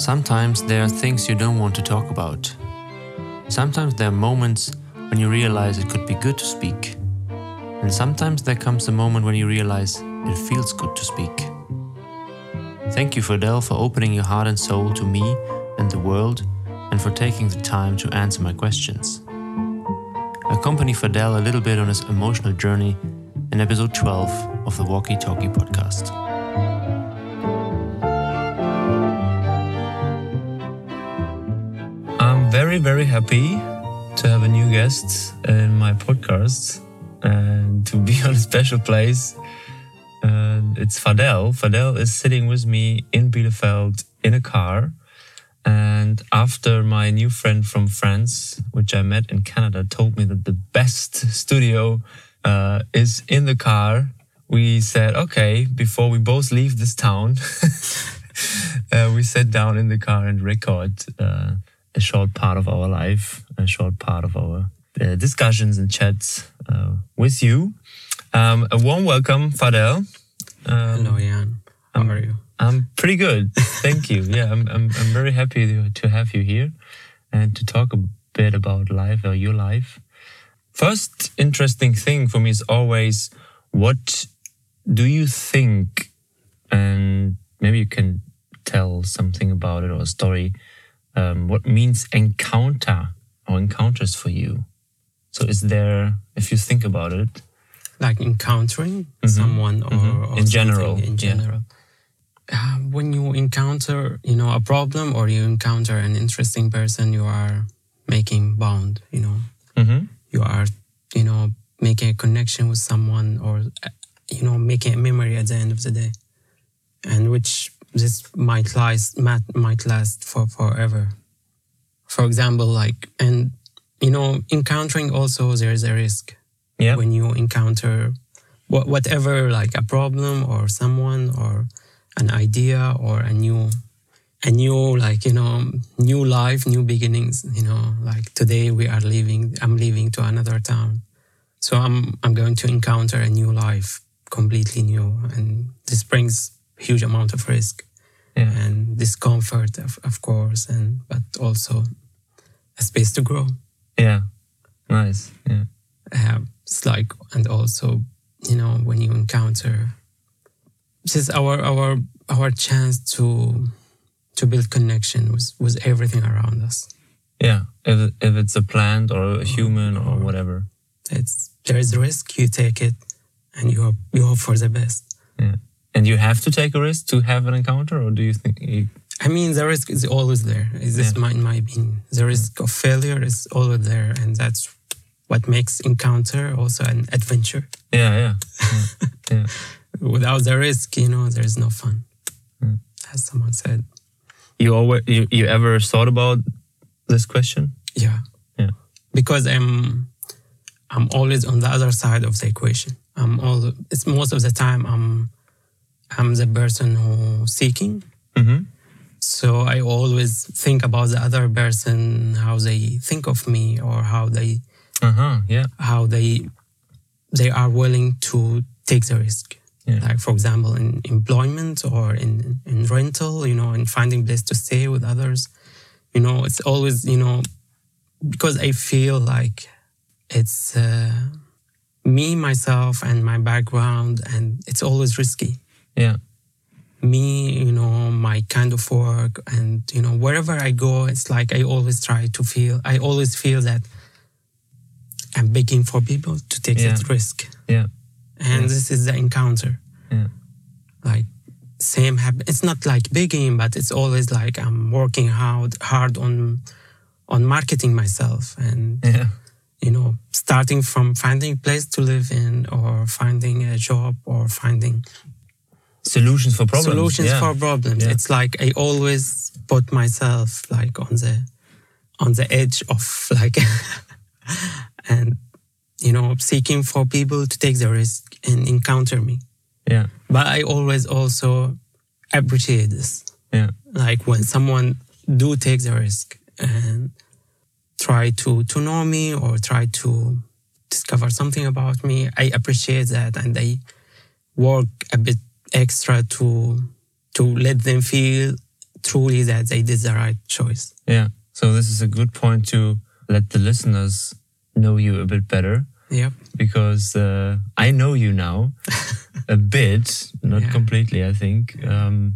Sometimes there are things you don't want to talk about. Sometimes there are moments when you realize it could be good to speak. And sometimes there comes a moment when you realize it feels good to speak. Thank you, Fadel, for opening your heart and soul to me and the world, and for taking the time to answer my questions. Accompany Fadel a little bit on his emotional journey in episode 12 of the Walkie Talkie podcast. Very, very happy to have a new guest in my podcast and to be on a special place. It's Fadel. Fadel is sitting with me in Bielefeld in a car. And after my new friend from France, which I met in Canada, told me that the best studio uh, is in the car, we said, okay, before we both leave this town, uh, we sat down in the car and record uh, a short part of our life, a short part of our uh, discussions and chats uh, with you. Um, a warm welcome, Fadel. Um, Hello, Jan. How are you? I'm pretty good. Thank you. Yeah, I'm, I'm, I'm very happy to, to have you here and to talk a bit about life or your life. First interesting thing for me is always what do you think, and maybe you can tell something about it or a story, um, what means encounter or encounters for you? So is there, if you think about it, like encountering mm-hmm. someone or, mm-hmm. or, in general, in general. Yeah. Uh, when you encounter, you know, a problem or you encounter an interesting person, you are making bond. You know, mm-hmm. you are, you know, making a connection with someone or, you know, making a memory at the end of the day, and which this might last might, might last for forever. For example, like and you know, encountering also there is a risk. Yeah. When you encounter whatever, like a problem or someone or an idea or a new, a new, like, you know, new life, new beginnings, you know, like today we are leaving, I'm leaving to another town. So I'm, I'm going to encounter a new life, completely new. And this brings huge amount of risk yeah. and discomfort, of, of course, and, but also a space to grow. Yeah. Nice. Yeah. Uh, it's like, and also, you know, when you encounter just our our our chance to to build connection with with everything around us. Yeah, if if it's a plant or a human or, or whatever, it's there is risk. You take it, and you hope you hope for the best. Yeah, and you have to take a risk to have an encounter, or do you think? You, I mean, the risk is always there. Is this yeah. my, my opinion? The risk of failure is always there, and that's what makes encounter also an adventure. Yeah, yeah, yeah. yeah. Without the risk, you know, there is no fun. Mm. As someone said. You always you, you ever thought about this question? Yeah. Yeah. Because I'm I'm always on the other side of the equation. I'm all it's most of the time I'm I'm the person who seeking. Mm-hmm so I always think about the other person, how they think of me, or how they, uh-huh, yeah, how they, they are willing to take the risk. Yeah. Like for example, in employment or in in rental, you know, in finding place to stay with others, you know, it's always you know, because I feel like it's uh, me, myself, and my background, and it's always risky. Yeah me, you know, my kind of work, and you know, wherever I go, it's like I always try to feel. I always feel that I'm begging for people to take yeah. that risk. Yeah. And yes. this is the encounter. Yeah. Like same happen. It's not like begging, but it's always like I'm working hard hard on on marketing myself and yeah. you know starting from finding a place to live in or finding a job or finding solutions for problems. Solutions yeah. for problems. Yeah. It's like I always put myself like on the on the edge of like and you know seeking for people to take the risk and encounter me. Yeah. But I always also appreciate this. Yeah. Like when someone do take the risk and try to to know me or try to discover something about me, I appreciate that and I work a bit extra to to let them feel truly that they did the right choice. Yeah. So this is a good point to let the listeners know you a bit better. Yeah. Because uh, I know you now a bit, not yeah. completely, I think. Um,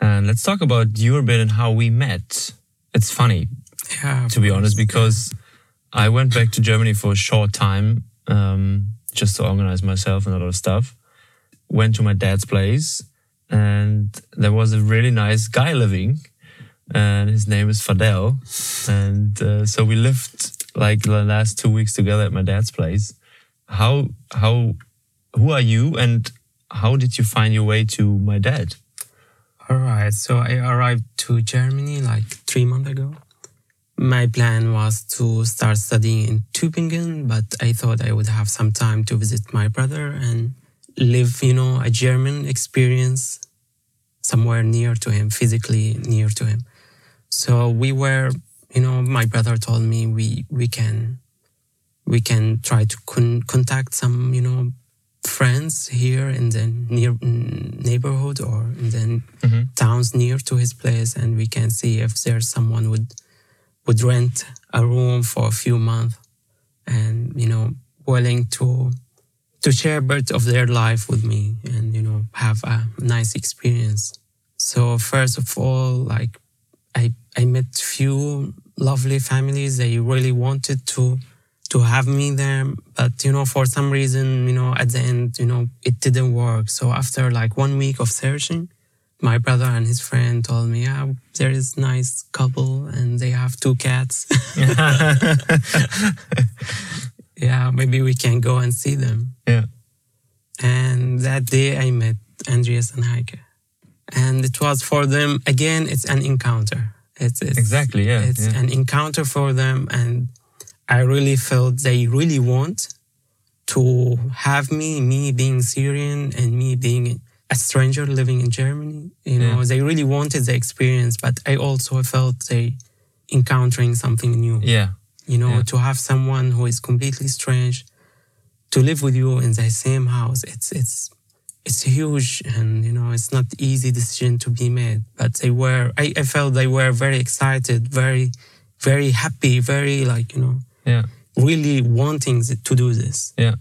and let's talk about your bit and how we met. It's funny, yeah, to be honest, because I went back to Germany for a short time um, just to organize myself and a lot of stuff. Went to my dad's place, and there was a really nice guy living, and his name is Fadel. And uh, so we lived like the last two weeks together at my dad's place. How, how, who are you, and how did you find your way to my dad? All right. So I arrived to Germany like three months ago. My plan was to start studying in Tübingen, but I thought I would have some time to visit my brother and live, you know, a German experience somewhere near to him, physically near to him. So we were, you know, my brother told me we we can we can try to con- contact some, you know, friends here in the near neighborhood or in the mm-hmm. towns near to his place, and we can see if there's someone would would rent a room for a few months, and you know, willing to to share a bit of their life with me, and you know, have a nice experience. So first of all, like I I met few lovely families. They really wanted to to have me there but you know for some reason you know at the end you know it didn't work so after like one week of searching my brother and his friend told me yeah there is nice couple and they have two cats yeah maybe we can go and see them yeah and that day i met andreas and heike and it was for them again it's an encounter it's, it's exactly yeah it's yeah. an encounter for them and I really felt they really want to have me, me being Syrian and me being a stranger living in Germany. You know, yeah. they really wanted the experience, but I also felt they encountering something new. Yeah. You know, yeah. to have someone who is completely strange to live with you in the same house, it's it's it's huge and you know it's not easy decision to be made. But they were I, I felt they were very excited, very very happy, very like, you know, yeah really wanting to do this yeah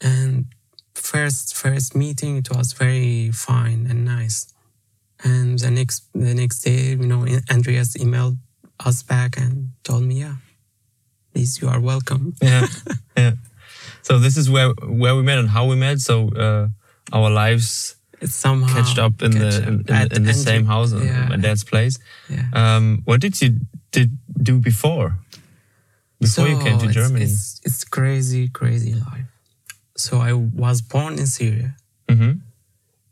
and first first meeting it was very fine and nice and the next the next day you know andreas emailed us back and told me yeah you are welcome yeah yeah so this is where where we met and how we met so uh, our lives it's somehow catched up in the in, in, in the same house yeah. my dad's place yeah. um what did you did do before before so you came to Germany. It's, it's, crazy, crazy life. So I was born in Syria. Mm-hmm.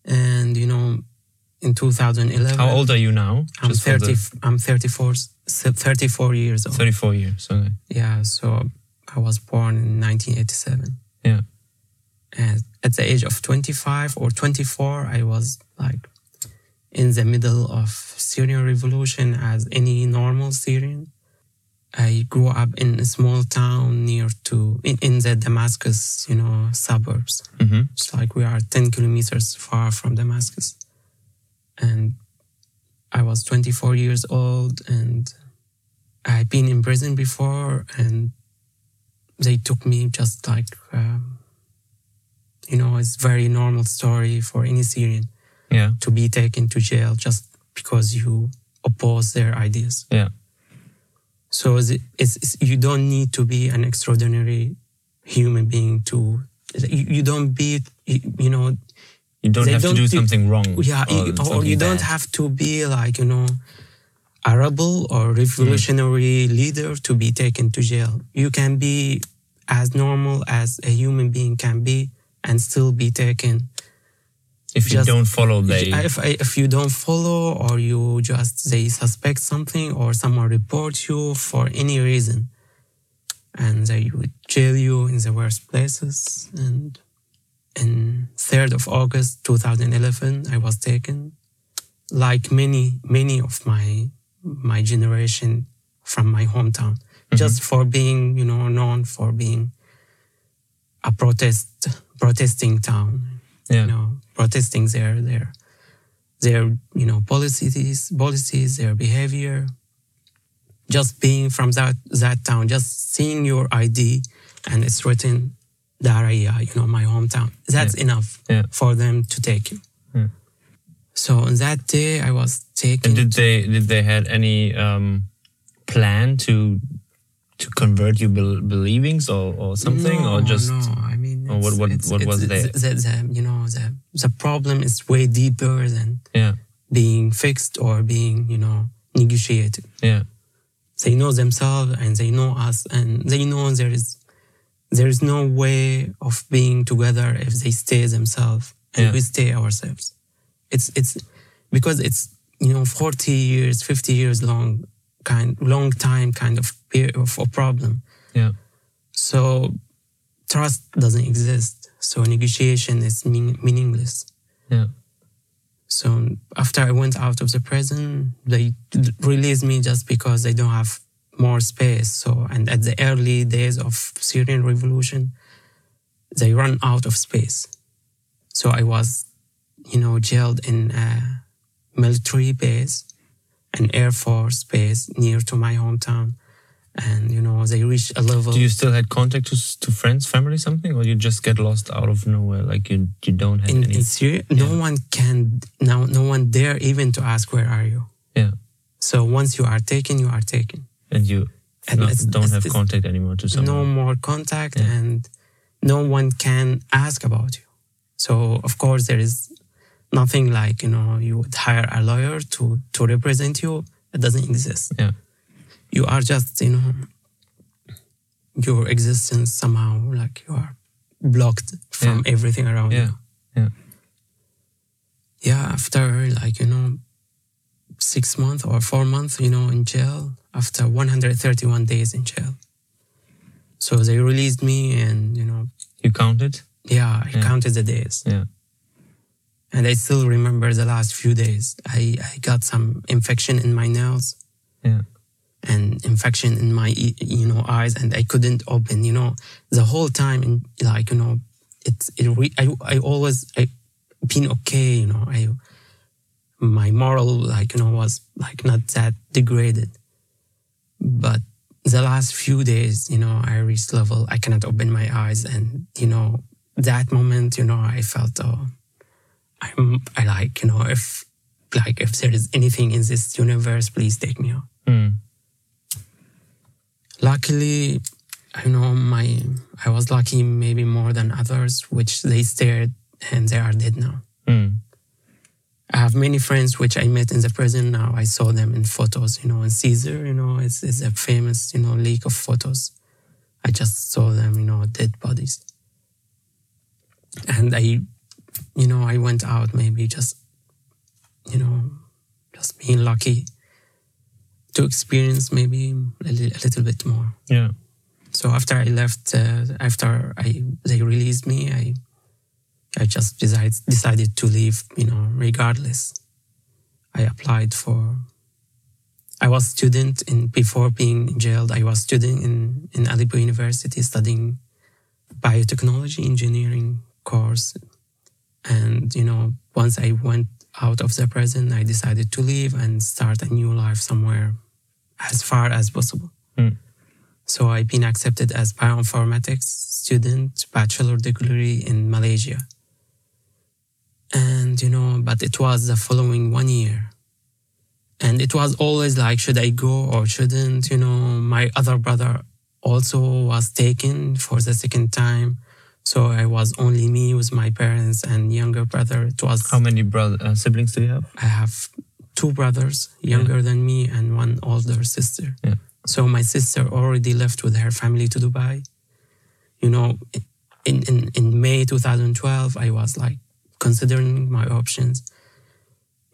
And, you know, in 2011. How old are you now? I'm 30, the... I'm 34, 34 years old. 34 years, okay. Yeah, so I was born in 1987. Yeah. And at the age of 25 or 24, I was like in the middle of Syrian revolution as any normal Syrian. I grew up in a small town near to in, in the Damascus, you know, suburbs. Mm-hmm. It's like we are 10 kilometers far from Damascus. And I was 24 years old and I'd been in prison before and they took me just like, um, you know, it's very normal story for any Syrian yeah. to be taken to jail just because you oppose their ideas. Yeah. So it's, it's, you don't need to be an extraordinary human being to, you, you don't be, you, know, you don't have don't to do something wrong. Yeah, or, or you don't have to be like, you know, a rebel or revolutionary mm. leader to be taken to jail. You can be as normal as a human being can be and still be taken if you don't follow they if, if you don't follow or you just they suspect something or someone reports you for any reason and they would jail you in the worst places and in 3rd of august 2011 i was taken like many many of my my generation from my hometown mm-hmm. just for being you know known for being a protest protesting town yeah. you know protesting their their their you know policies, policies, their behavior. Just being from that that town, just seeing your ID and it's written Daraya, you know, my hometown. That's Yeah. enough Yeah. for them to take you. So on that day, I was taken. And did they did they had any um, plan to to convert you bel believings or, or something no, or just no. I mean, or what- it's- what- it's- what it's- was it's- there? The, the, you know, the the problem is way deeper than yeah being fixed or being you know negotiated. yeah They know themselves and they know us, and they know there is there is no way of being together if they stay themselves and Yeah. we stay ourselves. It's it's because it's you know forty years, fifty years long kind long time kind of period of a problem. yeah So trust doesn't exist. So negotiation is mean, meaningless. yeah So after I went out of the prison, they released me just because they don't have more space. So and at the early days of Syrian revolution, they run out of space. So I was, you know, jailed in a military base, an air force base near to my hometown. And you know, they reached a level. do you still had contact to to friends family something or you just get lost out of nowhere like you you don't have in, any in Syria, no one can now no one dare even to ask where are you. yeah So once you are taken, you are taken. and you And not- don't it's- have it's contact anymore to someone No more contact, Yeah. and no one can ask about you. So of course there is nothing like you know you would hire a lawyer to to represent you. It doesn't exist. yeah You are just you know your existence somehow like you are blocked from everything around yeah you. yeah yeah, after like, you know, six months or four months, you know, in jail, after 131 days in jail. So they released me and, you know, you counted yeah, I Yeah. counted the days. yeah And I still remember the last few days. I, I got some infection in my nails yeah and infection in my, you know, eyes and I couldn't open, you know, the whole time. And like, you know, it's, it re- I, I always, I been okay, you know, I, my moral, like, you know, was like not that degraded. But the last few days, you know, I reached level, I cannot open my eyes. And, you know, that moment, you know, I felt, oh, I'm, I like, you know, if, like, if there is anything in this universe, please take me out. Hmm. luckily i know my i was lucky maybe more than others which they stared and they are dead now. Hmm. i have many friends which i met in the prison. Now i saw them in photos you know in caesar you know it's, it's a famous you know leak of photos. I just saw them you know dead bodies. And i you know i went out maybe just you know just being lucky to experience maybe a, li- a little bit more yeah so after I left, uh, after I they released me, I I just decided decided to leave. You know, regardless. I applied for. I was student in before being jailed. I was student in in Aleppo University studying biotechnology engineering course, and you know once I went out of the prison, I decided to leave and start a new life somewhere as far as possible. Hmm. So I've been accepted as bioinformatics student, bachelor degree in Malaysia. And, you know, but it was the following one year. And it was always like, should I go or shouldn't? You know, my other brother also was taken for the second time. So I was only me with my parents and younger brother. It was, how many brother uh, siblings do you have I have two brothers younger than me and one older sister. Yeah. So my sister already left with her family to Dubai. You know, in, in, in May 2012, I was like considering my options.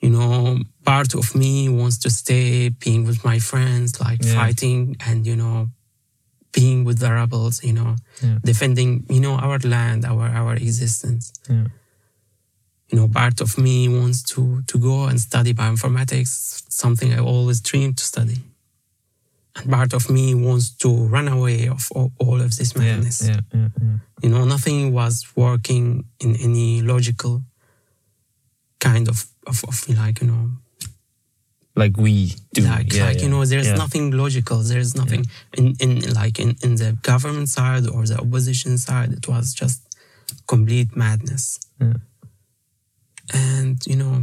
You know, part of me wants to stay being with my friends, like Yeah. fighting and, you know, being with the rebels, you know, Yeah. defending, you know, our land, our, our existence yeah you know, part of me wants to to go and study bioinformatics, something I always dreamed to study. And part of me wants to run away of all, all of this madness. yeah yeah, yeah. You know, nothing was working in any logical kind of of, of like you know like we do. Like, yeah, like yeah. you know, there's yeah. nothing logical. There's nothing in, in like in, in the government side or the opposition side. It was just complete madness. And you know,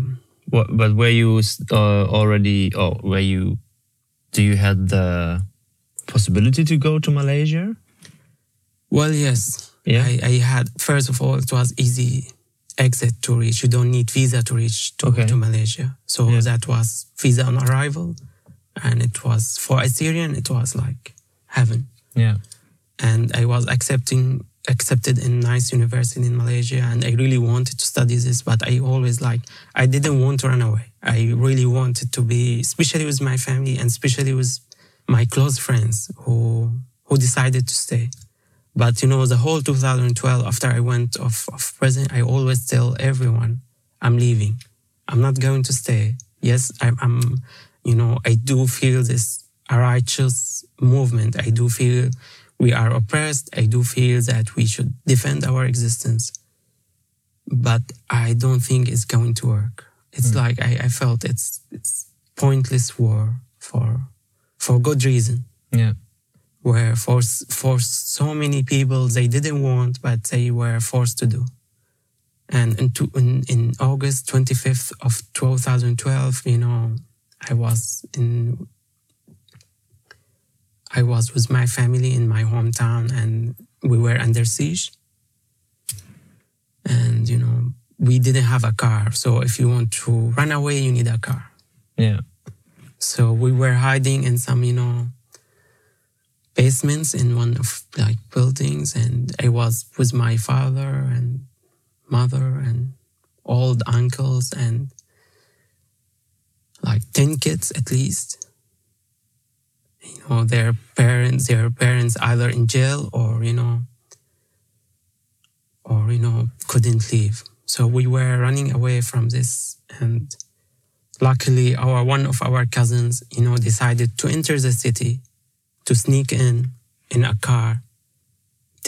What, but were you uh, already? Oh, were you? Do you had the possibility to go to Malaysia? well, yes, Yeah. I, I had first of all, it was easy exit to reach. You don't need visa to reach to, Okay. to Malaysia. So Yeah. that was visa on arrival, and it was for a Syrian. It was like heaven. Yeah. and I was accepting accepted in nice university in Malaysia and I really wanted to study this but I always like I didn't want to run away I really wanted to be especially with my family and especially with my close friends who who decided to stay but you know the whole 2012 after I went off of prison I always tell everyone I'm leaving I'm not going to stay yes I'm, I'm you know I do feel this righteous movement I do feel we are oppressed. I do feel that we should defend our existence. But I don't think it's going to work. It's hmm. like I, I felt it's it's pointless war for for good reason. Yeah. Where for for so many people they didn't want, but they were forced to do. And in, to, in, in August 25th of 2012, you know, I was in I was with my family in my hometown and we were under siege. And, you know, we didn't have a car. So if you want to run away, you need a car. Yeah. So we were hiding in some, you know, basements in one of like buildings. And I was with my father and mother and old uncles and like 10 kids at least you know their parents their parents either in jail or you know or you know couldn't leave so we were running away from this and luckily our one of our cousins you know decided to enter the city to sneak in in a car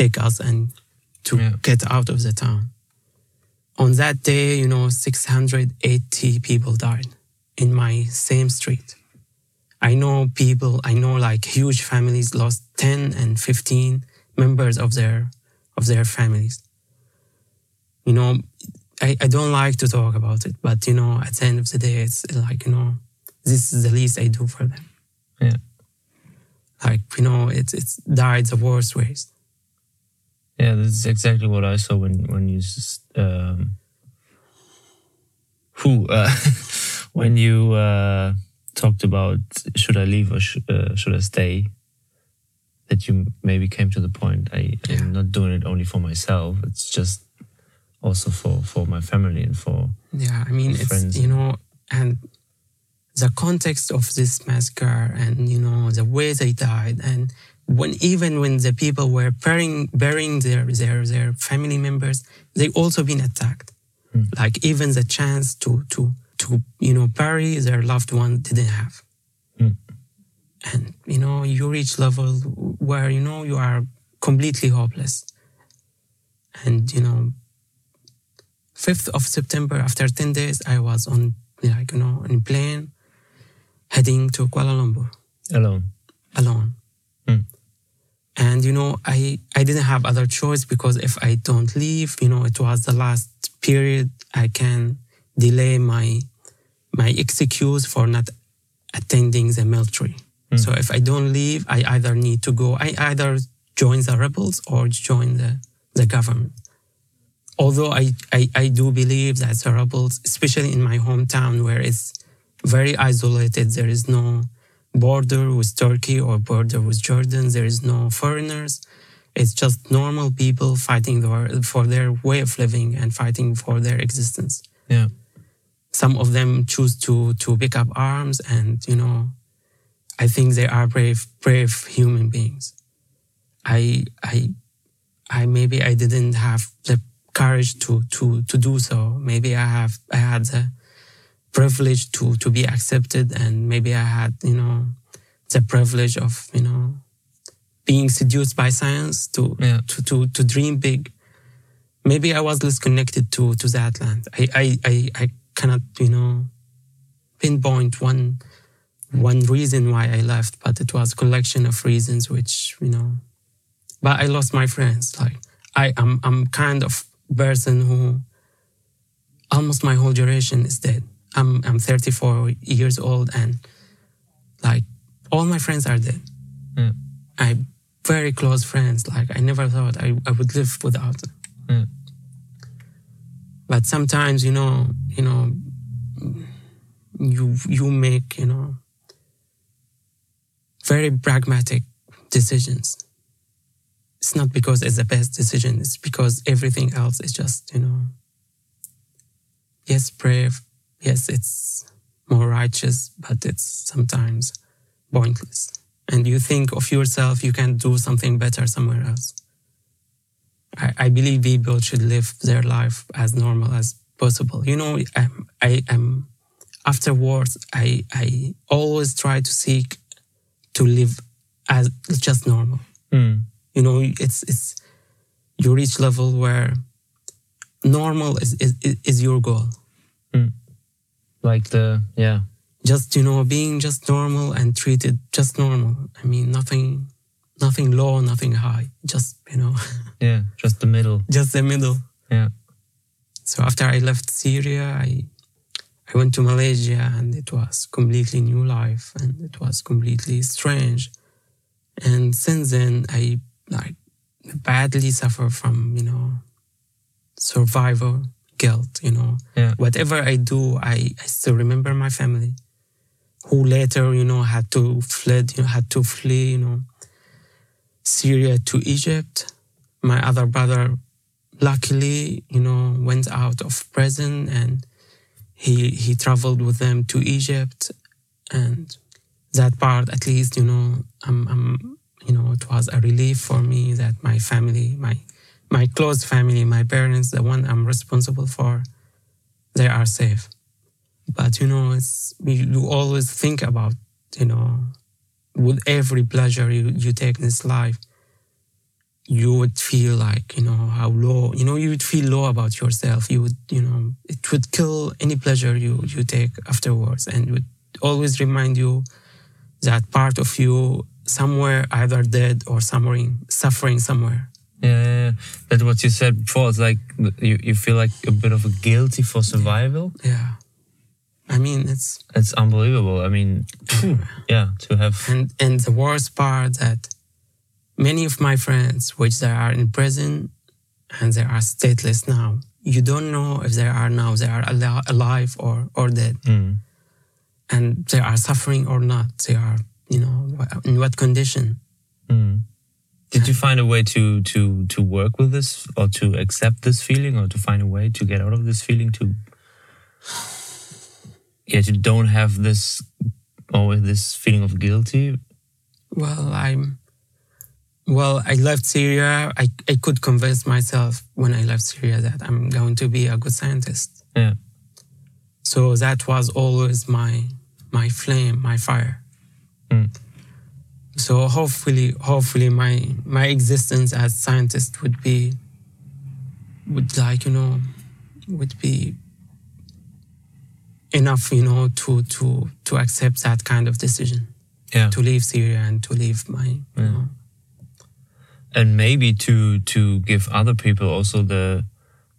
take us and to Yeah. get out of the town on that day you know 680 people died in my same street I know people, I know like huge families lost 10 and 15 members of their of their families. You know, I, I don't like to talk about it, but you know, at the end of the day, it's like, you know, this is the least I do for them. Yeah. Like, you know, it's it's died the worst ways. Yeah, that's exactly what I saw when when you um, who uh, when you uh, talked about should I leave or sh- uh, should I stay. That you maybe came to the point. I, Yeah. I'm not doing it only for myself. It's just also for for my family and for Yeah, I mean, it's, friends. you know, and the context of this massacre and, you know, the way they died and when even when the people were burying, burying their, their, their family members, they also been attacked. Hmm. Like even the chance to, to, to, you know, bury their loved one didn't have. Hmm. And, you know, you reach level where, you know, you are completely hopeless. And, you know, 5th of September, after 10 days, I was on, like, you know, in plane heading to Kuala Lumpur alone. alone. Hmm. And, you know, I, I didn't have other choice because if I don't leave, you know, it was the last period I can delay my, my excuse for not attending the military. Hmm. So if I don't leave, I either need to go, I either join the rebels or join the, the government. Although I, I, I do believe that the rebels, especially in my hometown where it's very isolated, there is no border with Turkey or border with Jordan, there is no foreigners. It's just normal people fighting for their way of living and fighting for their existence. Yeah. some of them choose to to pick up arms and you know i think they are brave brave human beings. I i i maybe i didn't have the courage to to to do so. Maybe i have i had the privilege to to be accepted and maybe i had you know the privilege of you know being seduced by science to Yeah. to to, to dream big maybe I was less connected to to that land. I I I, I cannot, you know, pinpoint one one reason why I left, but it was a collection of reasons which, you know, but I lost my friends. Like I am I'm kind of person who almost my whole generation is dead. I'm I'm 34 years old and like all my friends are dead. Mm. I very close friends. Like I never thought I, I would live without them. Mm. But sometimes, you know, you know, you you make, you know, very pragmatic decisions. It's not because it's the best decision, it's because everything else is just, you know, yes, brave, yes, it's more righteous, but it's sometimes pointless. And you think of yourself, you can do something better somewhere else. I, I believe people should live their life as normal as possible. You know, I, I am afterwards. I I always try to seek to live as just normal. Mm. You know, it's it's you reach level where normal is is, is your goal. Mm. Like the yeah. Just you know, being just normal and treated just normal. I mean, nothing, nothing low, nothing high. Just you know. Yeah, just the middle. Just the middle. Yeah. So after I left Syria, I I went to Malaysia and it was completely new life and it was completely strange. And since then, I like badly suffer from, you know, survival guilt, you know. Yeah. Whatever I do, I, I still remember my family who later, you know, had to fled, you know, had to flee, you know, Syria to Egypt. My other brother luckily, you know, went out of prison and he he traveled with them to Egypt, and that part, at least, you know, I'm, I'm, you know, it was a relief for me that my family, my my close family, my parents, the one I'm responsible for, they are safe. But you know, it's you, you always think about, you know, with every pleasure you, you take in this life, you would feel like, you know, how low, you know, you would feel low about yourself. You would, you know, it would kill any pleasure you, you take afterwards and would always remind you that part of you somewhere either dead or suffering, suffering somewhere. Yeah. That's what you said before. It's like you, you feel like a bit of a guilty for survival. Yeah. I mean, it's it's unbelievable. I mean, phew, yeah, to have and and the worst part that many of my friends, which they are in prison and they are stateless now, you don't know if they are now they are al- alive or or dead, mm. and they are suffering or not. They are, you know, in what condition. Mm. Did you find a way to to to work with this, or to accept this feeling, or to find a way to get out of this feeling? To yeah, to don't have this always this feeling of guilty. Well, I'm well, I left Syria. I, I could convince myself when I left Syria that I'm going to be a good scientist. Yeah. So that was always my my flame, my fire. Mm. So hopefully, hopefully my my existence as scientist would be would like you know would be enough you know to to to accept that kind of decision. Yeah. To leave Syria and to leave my you know and maybe to to give other people also the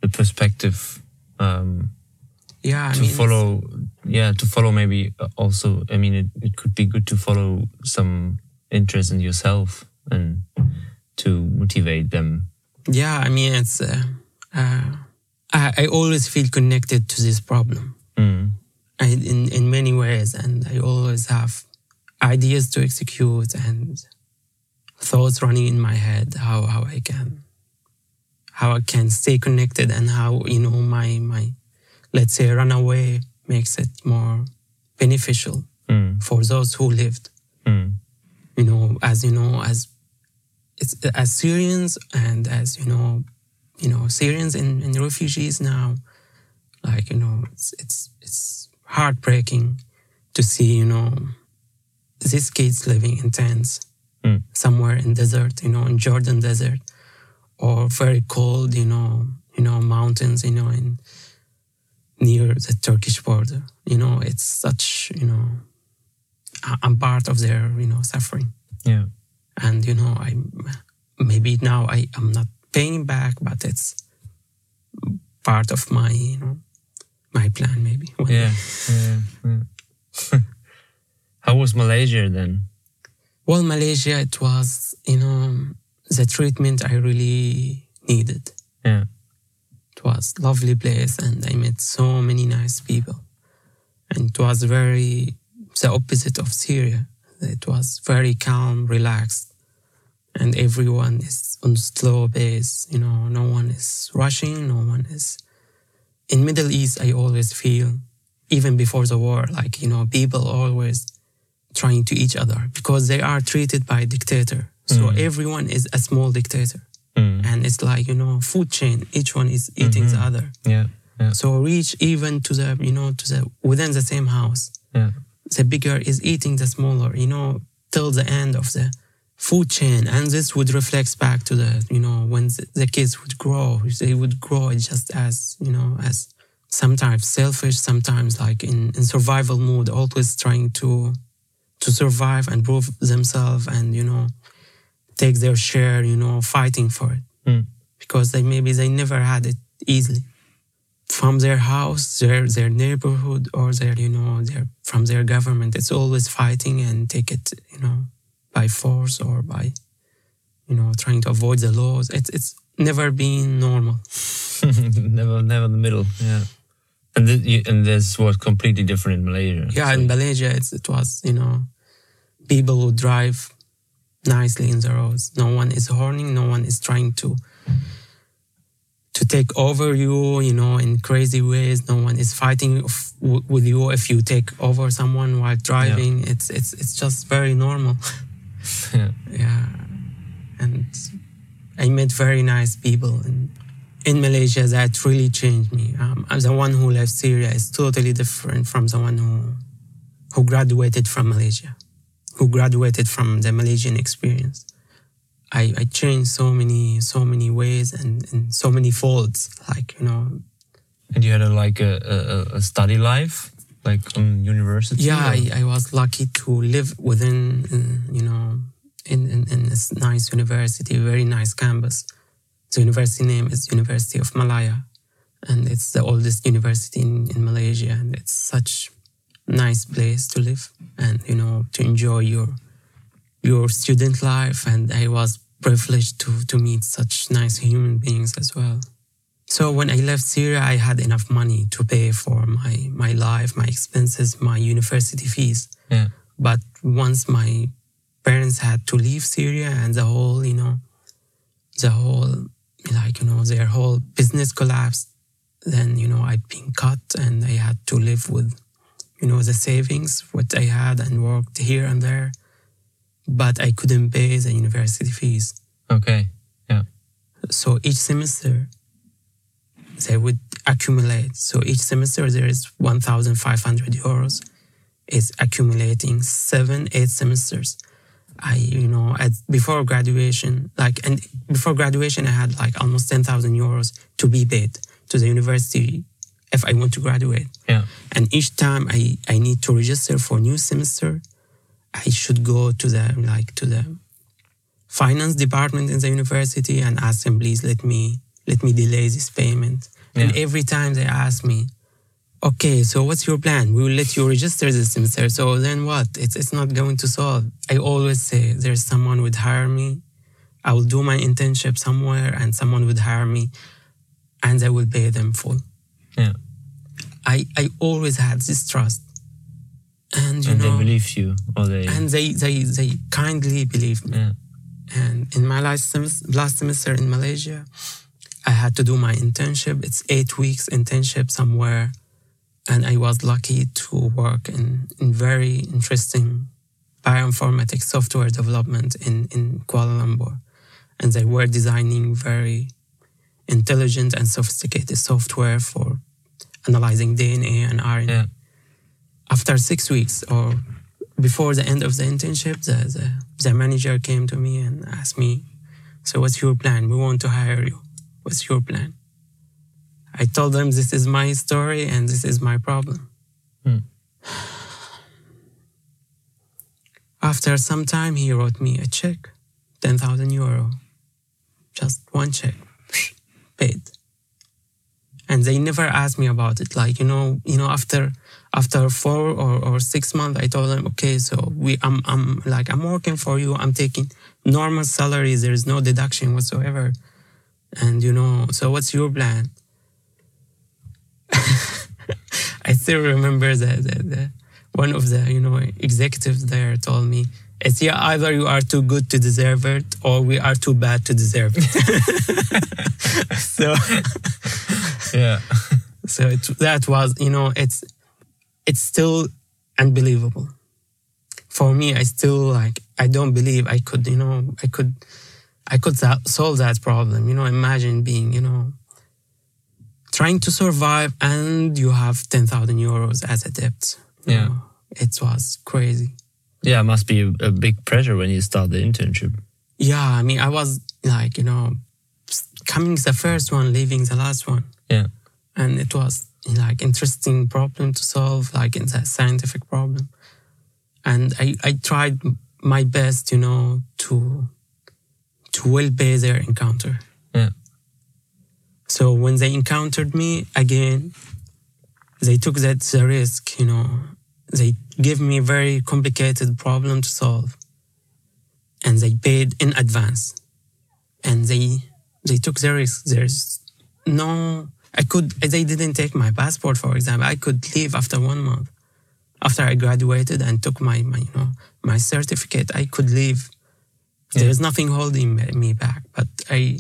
the perspective um, yeah I to mean follow yeah to follow maybe also i mean it, it could be good to follow some interest in yourself and to motivate them Yeah, I mean, it's. Uh, uh, I, I always feel connected to this problem mm. I, in in many ways, and I always have ideas to execute and thoughts running in my head how how I can how I can stay connected and how you know my my let's say runaway makes it more beneficial Mm. for those who lived Mm. You know, as you know, as as Syrians and as you know, you know, Syrians and, and refugees now, like you know, it's it's it's heartbreaking to see you know these kids living in tents Mm. somewhere in desert, you know, in Jordan desert, or very cold, you know, you know, mountains, you know, in near the Turkish border. You know, it's such, you know, I'm part of their, you know, suffering. Yeah. And, you know, I maybe now I am not paying back, but it's part of my, you know, my plan maybe. Yeah. yeah, yeah. How was Malaysia then? Well, Malaysia, it was, you know, the treatment I really needed. Yeah. It was lovely place and I met so many nice people. And it was very the opposite of Syria. It was very calm, relaxed, and everyone is on slow pace. You know, no one is rushing, no one is. In Middle East, I always feel, even before the war, like you know, people always trying to each other because they are treated by dictator. So mm. everyone is a small dictator, mm. and it's like you know, food chain. Each one is eating mm-hmm. the other. Yeah. yeah. So reach even to the you know to the within the same house. Yeah the bigger is eating the smaller, you know, till the end of the food chain. And this would reflect back to the, you know, when the kids would grow, they would grow just as, you know, as sometimes selfish, sometimes like in, in survival mode, always trying to to survive and prove themselves and, you know, take their share, you know, fighting for it. Mm. Because they maybe they never had it easily from their house, their their neighborhood, or their you know their from their government. It's always fighting and take it you know by force or by you know trying to avoid the laws. It's it's never been normal. never never in the middle. Yeah. And this, you, and this was completely different in Malaysia. Yeah, so. in Malaysia it was you know people who drive nicely in the roads. No one is horning. No one is trying to to take over you, you know, in crazy ways. No one is fighting with you if you take over someone while driving. Yeah. It's it's it's just very normal. yeah. yeah, and I met very nice people in in Malaysia that really changed me. Um, I'm the one who left Syria is totally different from the one who who graduated from Malaysia, who graduated from the Malaysian experience. I, I changed so many so many ways and, and so many folds like you know. And you had a like a, a, a study life like on university? Yeah I, I, was lucky to live within in, you know in, in, in this nice university very nice campus. The university name is university of malaya and it's the oldest university in, in malaysia and it's such nice place to live and you know to enjoy your your student life and I was privileged to, to meet such nice human beings as well. So when I left Syria, I had enough money to pay for my, my life, my expenses, my university fees. Yeah. But once my parents had to leave Syria and the whole, you know, the whole, like, you know, their whole business collapsed, then, you know, I'd been cut and I had to live with, you know, the savings, what I had and worked here and there but I couldn't pay the university fees. Okay. Yeah. So each semester they would accumulate. So each semester there is 1,500 euros. It's accumulating seven, eight semesters. I, you know, at, before graduation, like, and before graduation, I had like almost 10,000 euros to be paid to the university if I want to graduate. Yeah. And each time I, I need to register for new semester, I should go to the like to the finance department in the university and ask them, please let me let me delay this payment. Yeah. And every time they ask me, okay, so what's your plan? We will let you register this semester. So then what? It's it's not going to solve. I always say there's someone would hire me. I will do my internship somewhere and someone would hire me and I will pay them full. Yeah. I, I always had this trust and you and know, they believe you, or they and they they they kindly believe me. Yeah. And in my last semester, last semester in Malaysia, I had to do my internship. It's eight weeks internship somewhere, and I was lucky to work in in very interesting bioinformatics software development in in Kuala Lumpur, and they were designing very intelligent and sophisticated software for analyzing DNA and RNA. Yeah after six weeks or before the end of the internship, the, the, the manager came to me and asked me, So, what's your plan? We want to hire you. What's your plan? I told them this is my story and this is my problem. Hmm. After some time, he wrote me a check, 10,000 euro. Just one check, paid. And they never asked me about it. Like, you know, you know, after after four or, or six months, I told them, okay, so we I'm I'm like I'm working for you, I'm taking normal salaries, there is no deduction whatsoever. And you know, so what's your plan? I still remember that the, the, one of the you know executives there told me it's yeah either you are too good to deserve it or we are too bad to deserve it. so yeah. So it, that was you know it's it's still unbelievable for me. I still like I don't believe I could you know I could I could solve that problem. You know, imagine being you know trying to survive and you have 10,000 euros as a debt. Yeah. Know, it was crazy. Yeah, it must be a big pressure when you start the internship. Yeah, I mean, I was like, you know, coming the first one, leaving the last one. Yeah. And it was like interesting problem to solve, like it's a scientific problem. And I, I tried my best, you know, to to well pay their encounter. Yeah. So when they encountered me again, they took that the risk, you know. They gave me a very complicated problem to solve. And they paid in advance. And they they took the risk. There's no I could they didn't take my passport, for example. I could leave after one month. After I graduated and took my, my you know my certificate, I could leave. Yeah. There's nothing holding me back. But I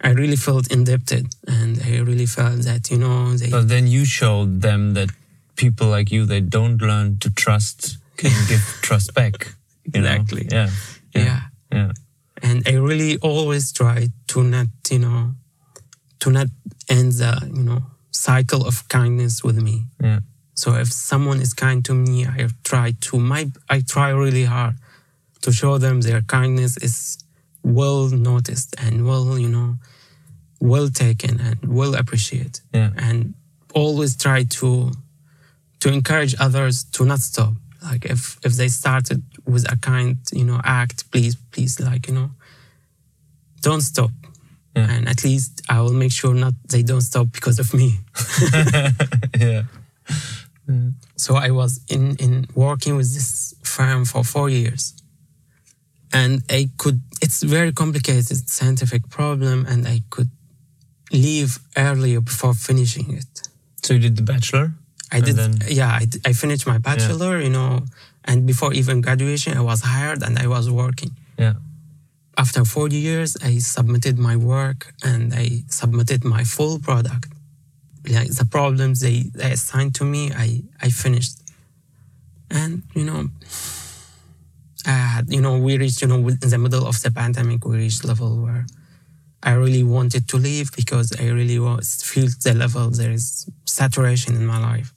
I really felt indebted and I really felt that, you know, they. But then you showed them that people like you, they don't learn to trust, can give trust back. exactly. Yeah. yeah. Yeah. Yeah. And I really always try to not, you know, to not end the, you know, cycle of kindness with me. Yeah. So if someone is kind to me, I try to my I try really hard to show them their kindness is well noticed and well, you know, well taken and well appreciated. Yeah. And always try to to encourage others to not stop. Like if if they started with a kind, you know, act, please, please, like, you know, don't stop. Yeah. And at least I will make sure not they don't stop because of me. yeah. So I was in, in working with this firm for four years and I could, it's very complicated scientific problem and I could leave earlier before finishing it. So you did the bachelor? I did, then... yeah, I, I finished my bachelor, yeah. you know, and before even graduation, I was hired and I was working. Yeah. After 40 years, I submitted my work and I submitted my full product. Like the problems they, they assigned to me, I, I finished. And, you know, uh, you know, we reached, you know, in the middle of the pandemic, we reached level where I really wanted to leave because I really was feel the level there is saturation in my life.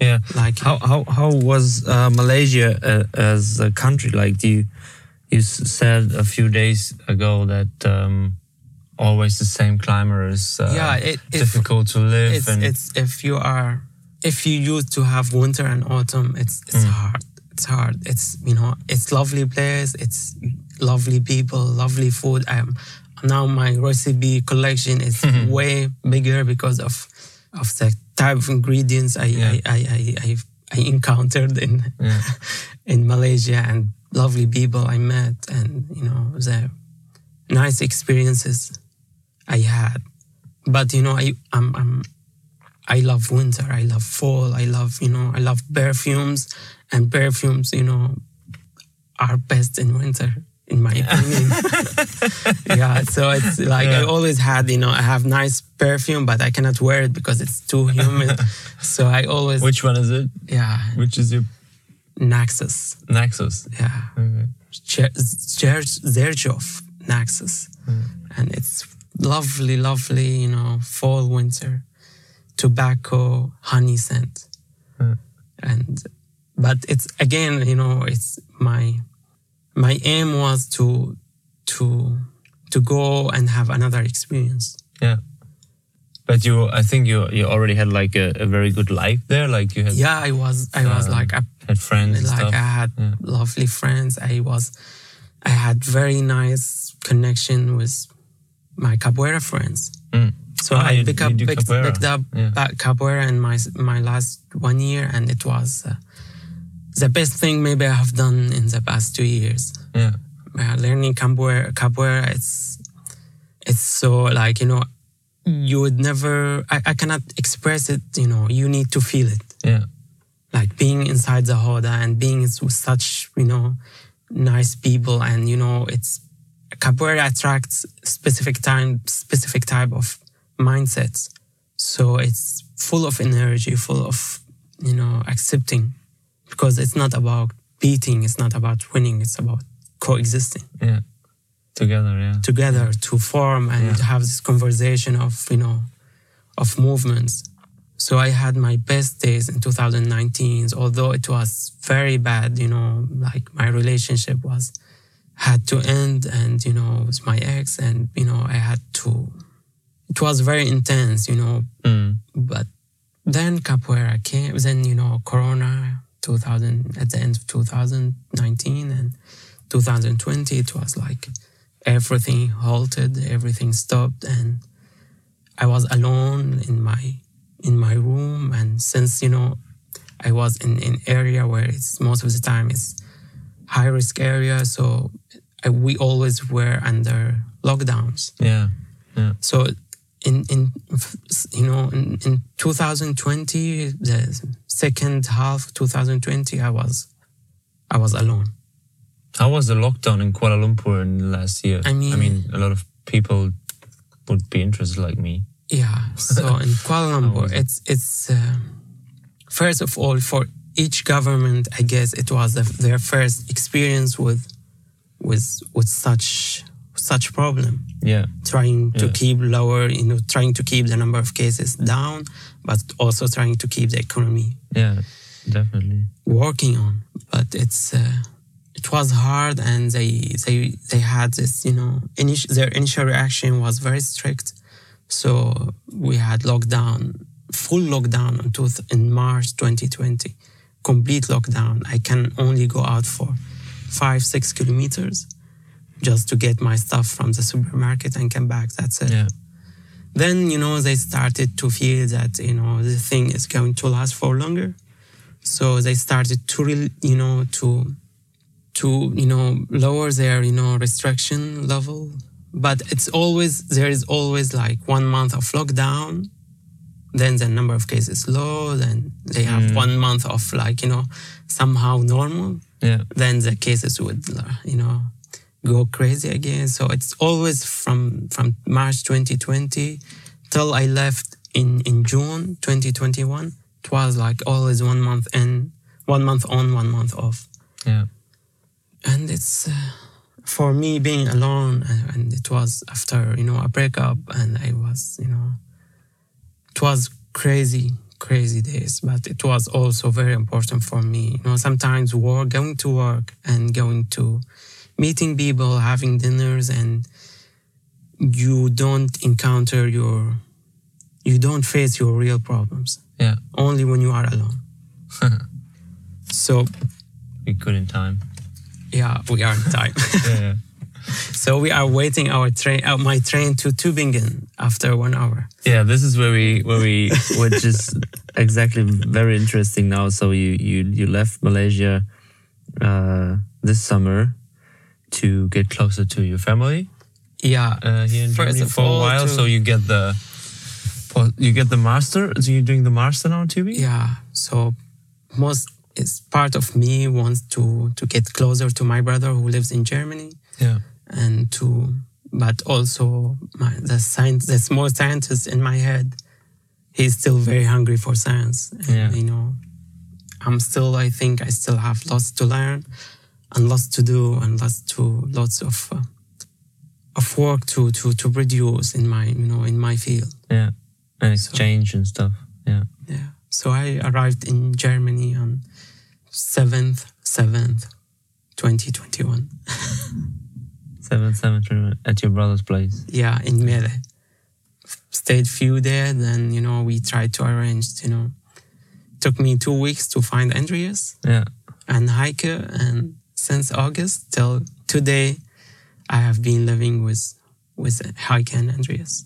Yeah. Like how how how was uh, Malaysia uh, as a country? Like, do you you said a few days ago that um, always the same climber is uh, yeah it, difficult to live. It's, and it's if you are if you used to have winter and autumn, it's it's mm. hard it's hard. It's you know, it's lovely place. It's lovely people, lovely food. I'm now my recipe collection is way bigger because of of the type of ingredients I yeah. I, I, I, I, I encountered in yeah. in Malaysia and lovely people I met and you know the nice experiences I had. But you know I I'm, I'm I love winter. I love fall. I love you know I love perfumes and perfumes, you know, are best in winter, in my opinion. yeah, so it's like yeah. I always had, you know, I have nice perfume, but I cannot wear it because it's too humid. so I always. Which one is it? Yeah. Which is your? Naxos. Naxos. Yeah. Okay. Xerjoff Naxos. Mm. And it's lovely, lovely, you know, fall, winter, tobacco, honey scent. Mm. And but it's again, you know, it's my my aim was to to to go and have another experience. Yeah. But you, I think you you already had like a, a very good life there. Like you had. Yeah, I was. I was um, like I had friends. and like stuff. I had Yeah. lovely friends. I was, I had very nice connection with my capoeira friends. Mm. So Ah, I you- pick you up, picked, picked up Yeah. capoeira in my my last one year, and it was uh, the best thing maybe I have done in the past two years. Yeah. Uh, learning capoeira, capoeira, it's it's so like you know, you would never. I, I cannot express it. You know, you need to feel it Yeah. Inside the roda and being with such, you know, nice people and, you know, it's capoeira attracts specific time, specific type of mindsets. So it's full of energy, full of, you know, accepting because it's not about beating, it's not about winning, it's about coexisting Yeah. Together. Yeah. together to form and Yeah. have this conversation of you know of movements so i had my best days in 2019 although it was very bad you know like my relationship was had to end and you know with my ex and you know i had to it was very intense you know Mm. but then capoeira came then you know corona 2000 at the end of 2019 and 2020 it was like everything halted everything stopped and i was alone in my in my room and since you know i was in an area where it's most of the time it's high risk area so I, we always were under lockdowns Yeah. Yeah. so in in you know in, in 2020 the second half 2020 i was i was alone How was the lockdown in Kuala Lumpur in last year? I mean- I mean, a lot of people would be interested, like me. Yeah so in kuala lumpur it's it's uh, first of all for each government i guess it was the, their first experience with with with such such problem Yeah. trying to Yeah. keep lower you know trying to keep the number of cases down but also trying to keep the economy Yeah. Definitely. working on but it's uh, it was hard and they they they had this you know initial, their initial reaction was very strict so we had lockdown full lockdown in march 2020 complete lockdown. I can only go out for five six kilometers just to get my stuff from the supermarket and come back that's it. Yeah. then you know they started to feel that you know the thing is going to last for longer. So they started to really you know to to you know lower their you know restriction level but it's always there is always like one month of lockdown then the number of cases low then they have Mm. one month of like you know somehow normal Yeah. then the cases would you know go crazy again so it's always from from march 2020 till i left in in june 2021 it was like always one month in one month on one month off Yeah. and it's uh, for me being alone uh, and it was after you know a breakup and i was you know it was crazy crazy days but it was also very important for me you know sometimes work going to work and going to meeting people having dinners and you don't encounter your you don't face your real problems Yeah. only when you are alone so good in time. Yeah we are in time Yeah. So we are waiting our train, uh, my train to Tübingen after one hour. Yeah, this is where we where we which is exactly very interesting now. So you you you left Malaysia uh, this summer to get closer to your family Yeah. uh, here in First Germany for a while. So you get the you get the master. So you're doing the master now, too? yeah. So most is part of me wants to to get closer to my brother who lives in Germany Yeah. and to but also my, the science the small scientist in my head he's still very hungry for science and Yeah. you know i'm still i think i still have lots to learn and lots to do and lots to lots of uh, of work to to to produce in my you know in my field Yeah. And exchange and stuff. Yeah. yeah so i arrived in germany on 7th 7th 2021 Seven, seven, three, at your brother's place. yeah in Mele. stayed few there. Then you know we tried to arrange. You know, took me two weeks to find Andreas. Yeah. And Heike, and since August till today, I have been living with with Heike and Andreas.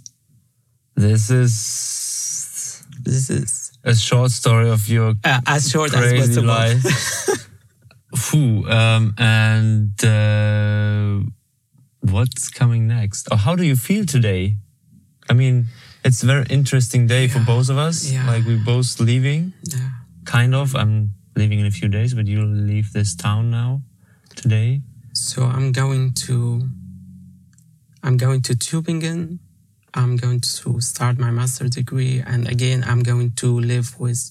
This is this is a short story of your uh, as short crazy as possible. life. Whew, um, and uh, what's coming next? Or how do you feel today? I mean, it's a very interesting day yeah, for both of us. Yeah. Like we're both leaving. Yeah. Kind of. I'm leaving in a few days, but you'll leave this town now today. So I'm going to I'm going to Tübingen. I'm going to start my master's degree and again I'm going to live with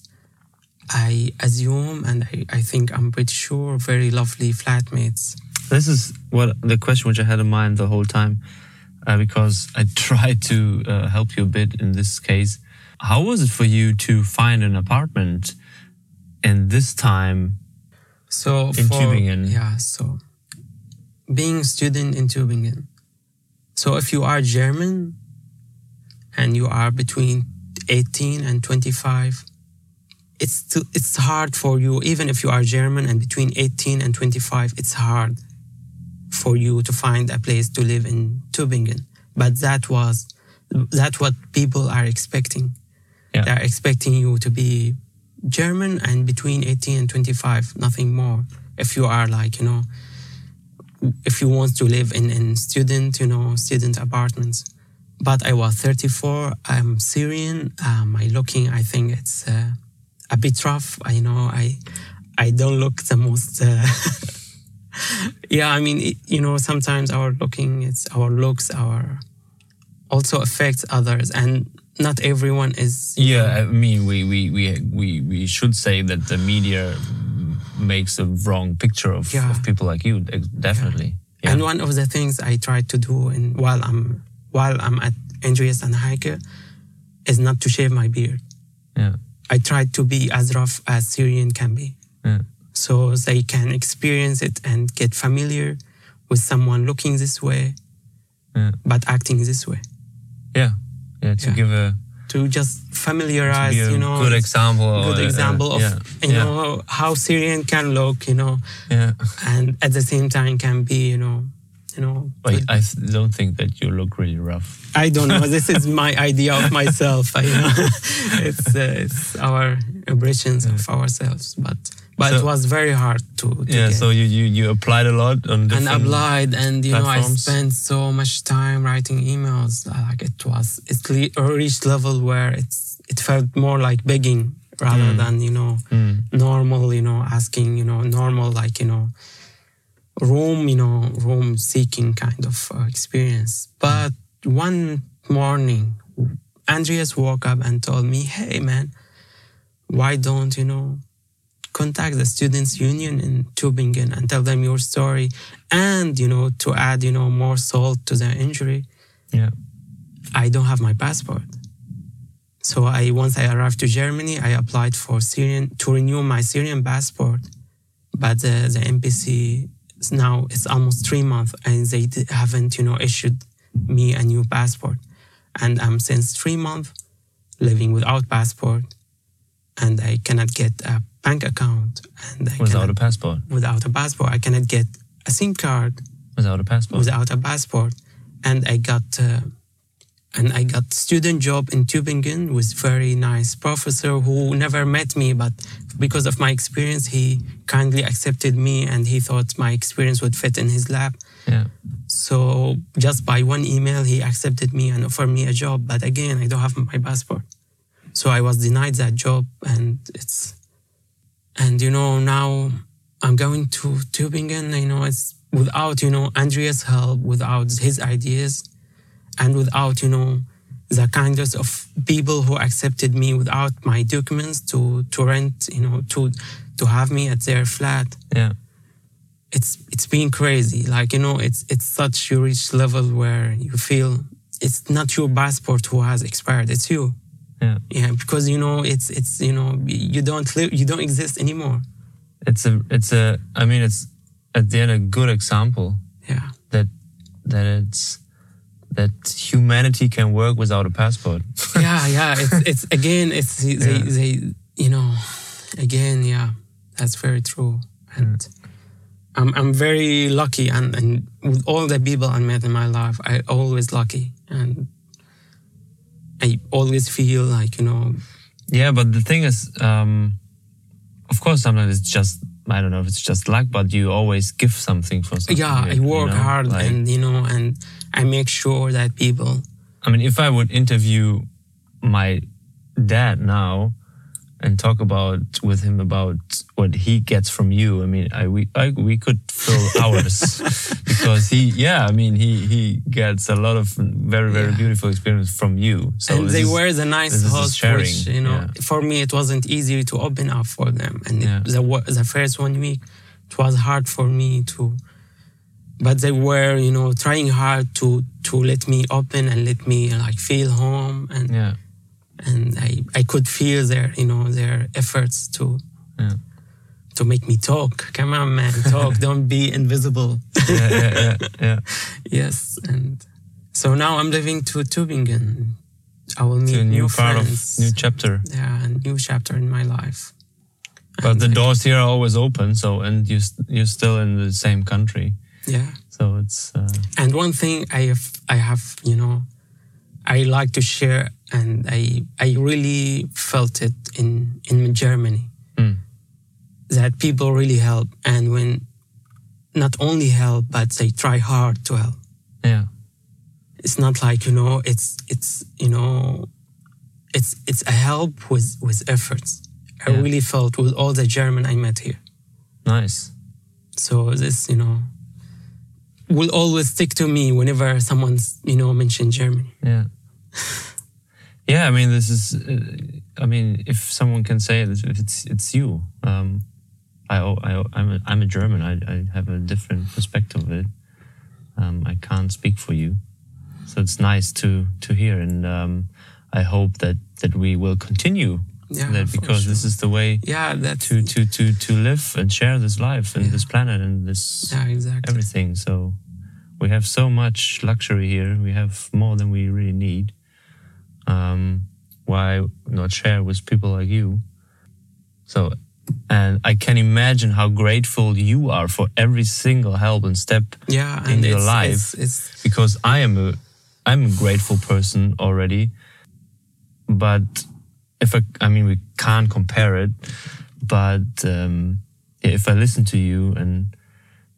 I assume and I, I think I'm pretty sure very lovely flatmates. This is what the question which I had in mind the whole time uh, because I tried to uh, help you a bit in this case. How was it for you to find an apartment in this time so in for, Tübingen? Yeah, so being a student in Tübingen. So if you are German and you are between 18 and 25, it's too, it's hard for you. Even if you are German and between 18 and 25 it's hard for you to find a place to live in Tübingen. But that was that's what people are expecting. Yeah. they're expecting you to be German and between 18 and 25 nothing more. If you are like you know if you want to live in in student you know student apartments but I was 34 I'm Syrian um, my looking I think it's uh, a bit rough. I know I I don't look the most. Uh, yeah, I mean, it, you know, sometimes our looking, it's our looks, our also affects others, and not everyone is. Yeah, know, I mean, we, we we we we should say that the media makes a wrong picture of, yeah. of people like you. Definitely. Yeah. Yeah. And one of the things I try to do, in while I'm while I'm at Andreas and Heike, is not to shave my beard. Yeah. I try to be as rough as Syrian can be. Yeah. So they can experience it and get familiar with someone looking this way, yeah. but acting this way. Yeah. Yeah. To Yeah. give a To just familiarize, to you know, good example. good uh, example of you know how Syrian can look, you know, Yeah. and at the same time can be, you know, you know. I don't think that you look really rough. I don't know. this is my idea of myself. I, you know, it's uh, it's our impressions of ourselves, but but it was very hard to, to yeah. get. So you, you you applied a lot on different and applied and you know i spent so much time writing emails like it was it reached level where it's it felt more like begging rather Mm. than you know Mm. normal you know asking you know normal like you know room you know room seeking kind of uh, experience. But one morning andreas woke up and told me hey man why don't you know contact the students union in Tübingen and tell them your story and you know to add you know more salt to the injury? Yeah. I don't have my passport. So I once I arrived to Germany I applied for Syrian to renew my Syrian passport but the, the is now it's almost three months and they haven't you know issued me a new passport and I'm since three months living without passport and I cannot get a bank account and I Without cannot, a passport. without a passport. I cannot get a SIM card Without a passport. without a passport. And I got uh, and I got student job in Tübingen with very nice professor who never met me, but because of my experience, he kindly accepted me and he thought my experience would fit in his lab. yeah. So just by one email, he accepted me and offered me a job. But again, I don't have my passport. So I was denied that job and it's, and you know, now I'm going to Tübingen, you know, it's without, you know, Andreas' help, without his ideas and without, you know, the kindness of people who accepted me without my documents to, to rent, you know, to, to have me at their flat Yeah. it's it's been crazy. Like you know, it's it's such you reach level where you feel it's not your passport who has expired. It's you. Yeah. Yeah, because you know it's it's you know you don't live you don't exist anymore. It's a it's a I mean it's at the end a good example Yeah. that that it's that humanity can work without a passport. yeah, yeah. It's, it's again, it's they, yeah. they, you know, again, yeah, that's very true. And I'm, I'm very lucky, and, and with all the people I met in my life, I always lucky, and I always feel like you know. Yeah, but the thing is, um, of course, sometimes it's just I don't know if it's just luck, but you always give something for something. Yeah, I work you know? hard, like, and you know, and I make sure that people. I mean, if I would interview my dad now, and talk about with him about what he gets from you. I mean, I we I, we could fill hours because he, yeah, I mean, he he gets a lot of very very yeah. beautiful experience from you. So and they is, were the nice host, sharing. which you know, yeah. for me it wasn't easy to open up for them, and yeah. it, the the first one week it was hard for me to. But they were, you know, trying hard to to let me open and let me like feel home and yeah and I, I could feel their you know their efforts to yeah. to make me talk. Come on, man, talk. Don't be invisible. yeah, yeah, yeah, yeah. yes, and so now I'm living to Tübingen. I will meet new, new part friends. new chapter. Yeah, a new chapter in my life. But and the I, doors here are always open. So, and you you're still in the same country. Yeah. So it's. Uh, and one thing I have, I have, you know, I like to share, and I I really felt it in in Germany mm. that people really help, and when not only help but they try hard to help. Yeah, it's not like you know it's it's you know it's it's a help with with efforts. I yeah. really felt with all the German I met here. Nice. So this you know will always stick to me whenever someone's you know mentioned Germany. Yeah. yeah, I mean, this is. Uh, I mean, if someone can say it, it's it's you. Um, I, I I'm a, I'm a German. I, I have a different perspective of it. Um, I can't speak for you, so it's nice to to hear, and um, I hope that that we will continue yeah, that because sure. this is the way yeah that's to to to to live and share this life and yeah. this planet and this yeah, exactly. everything so we have so much luxury here we have more than we really need um, why not share with people like you? So, and I can imagine how grateful you are for every single help and step yeah, in your it's, life. It's, it's, because I am a, I'm a grateful person already, but if I, I mean, we can't compare it, but um, if I listen to you and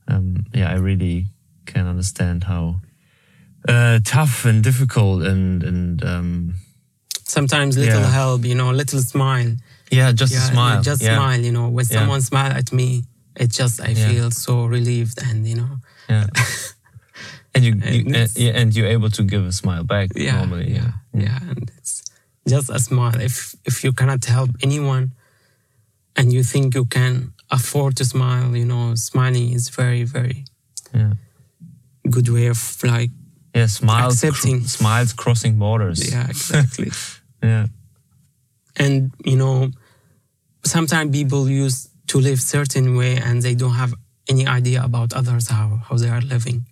um, yeah, I really can understand how uh, tough and difficult and and um, sometimes little yeah. help, you know, little smile. Yeah, just yeah, a smile. Just yeah. smile, you know. When someone smile at me, it just I feel so relieved and you know. Yeah. and you, you and, and you're able to give a smile back yeah, normally. Yeah, yeah, and it's just a smile. If if you cannot help anyone, and you think you can afford to smile, you know, smiling is very very yeah. good way of like yeah, smiles, accepting. Cr smiles crossing borders. Yeah, exactly. yeah. And, you know, sometimes people use to live certain way and they don't have any idea about others, how, how they are living.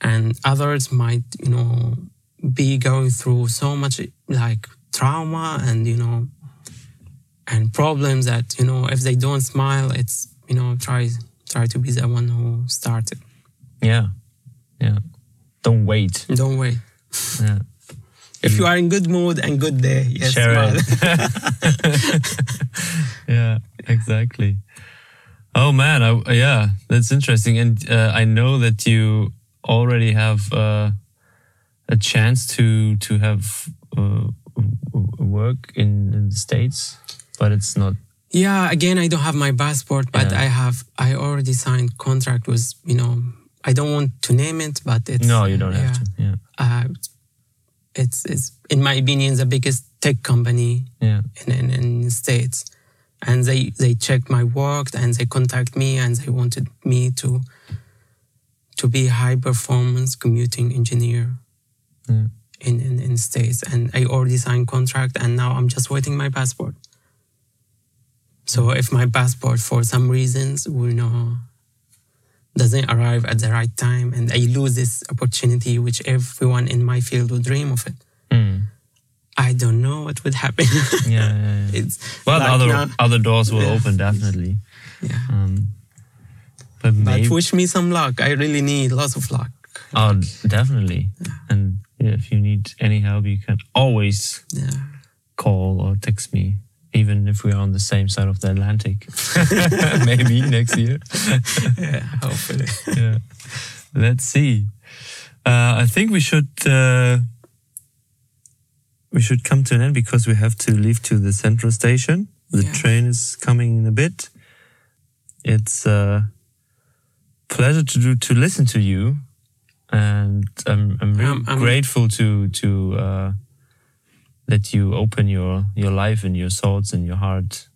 And others might, you know, be going through so much like trauma and, you know, and problems that, you know, if they don't smile, it's, you know, try, try to be the one who started. Yeah. Yeah. Don't wait. Don't wait. Yeah. If you are in good mood and good day, yes, share it. yeah, exactly. Oh man, I, yeah, that's interesting, and uh, I know that you already have uh, a chance to to have uh, work in, the states, but it's not. Yeah, again, I don't have my passport, but yeah. I have. I already signed contract with you know I don't want to name it, but it's no, you don't yeah, have to. Yeah, uh, it's it's in my opinion the biggest tech company yeah. in, in in the states, and they they checked my work and they contact me and they wanted me to to be high performance computing engineer yeah. In, in in states, and I already signed contract and now I'm just waiting my passport. So if my passport for some reasons will know doesn't arrive at the right time and I lose this opportunity, which everyone in my field would dream of it. Mm. I don't know what would happen. yeah, yeah, yeah. It's well, like other now, other doors will yeah. open definitely. Yeah. Um, but, maybe, but wish me some luck. I really need lots of luck. Oh, definitely. And if you need any help, you can always yeah. call or text me even if we are on the same side of the Atlantic. Maybe next year. yeah, hopefully. yeah. Let's see. Uh, I think we should uh, we should come to an end because we have to leave to the central station. The yeah. train is coming in a bit. It's a pleasure to do to listen to you, and I'm I'm really um, I'm, grateful to to. Uh, let you open your your life and your thoughts and your heart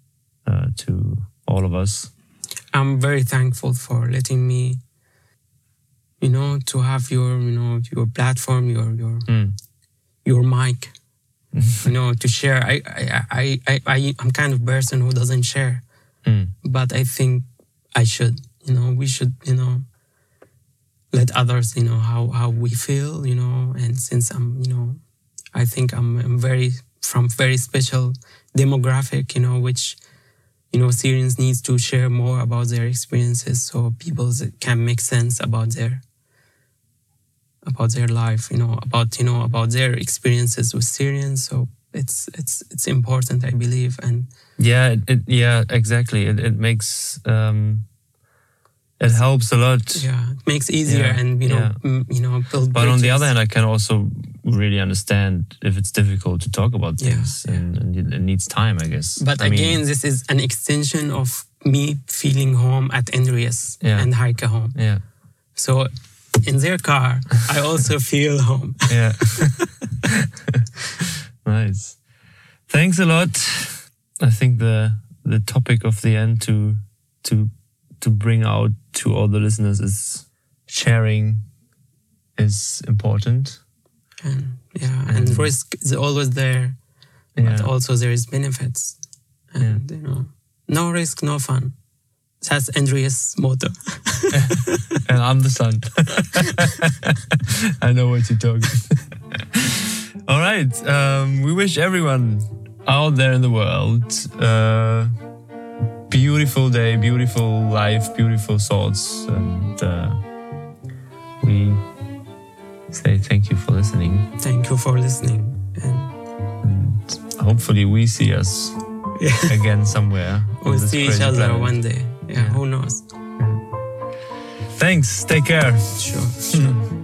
uh, to all of us. I'm very thankful for letting me, you know, to have your you know your platform, your your mm. your mic, you know, to share. I I I I I'm kind of person who doesn't share, mm. but I think I should. You know, we should. You know. Let others, you know, how, how we feel, you know, and since I'm, you know, I think I'm, I'm very from very special demographic, you know, which you know Syrians needs to share more about their experiences so people can make sense about their about their life, you know, about you know about their experiences with Syrians. So it's it's it's important, I believe, and yeah, it, yeah, exactly. It it makes um, it helps a lot. Yeah, it makes easier yeah, and you know yeah. m- you know build. But bridges. on the other hand, I can also really understand if it's difficult to talk about things yeah, and, and, it needs time, I guess. But I again, mean, this is an extension of me feeling home at Andreas and Heike home. Yeah. So in their car, I also feel home. Yeah. nice. Thanks a lot. I think the the topic of the end to to to bring out to all the listeners is sharing is important. And yeah, and, and risk is always there, yeah. but also there is benefits. And yeah. you know, no risk, no fun. That's Andreas' motto. and I'm the son. I know what you're talking. All right. Um, we wish everyone out there in the world uh, beautiful day, beautiful life, beautiful thoughts, and uh, we say thank you for listening. Thank you for listening, and, and hopefully we see us yeah. again somewhere. We'll see each other planet. one day. Yeah, yeah, who knows? Thanks. Take care. Sure. Sure.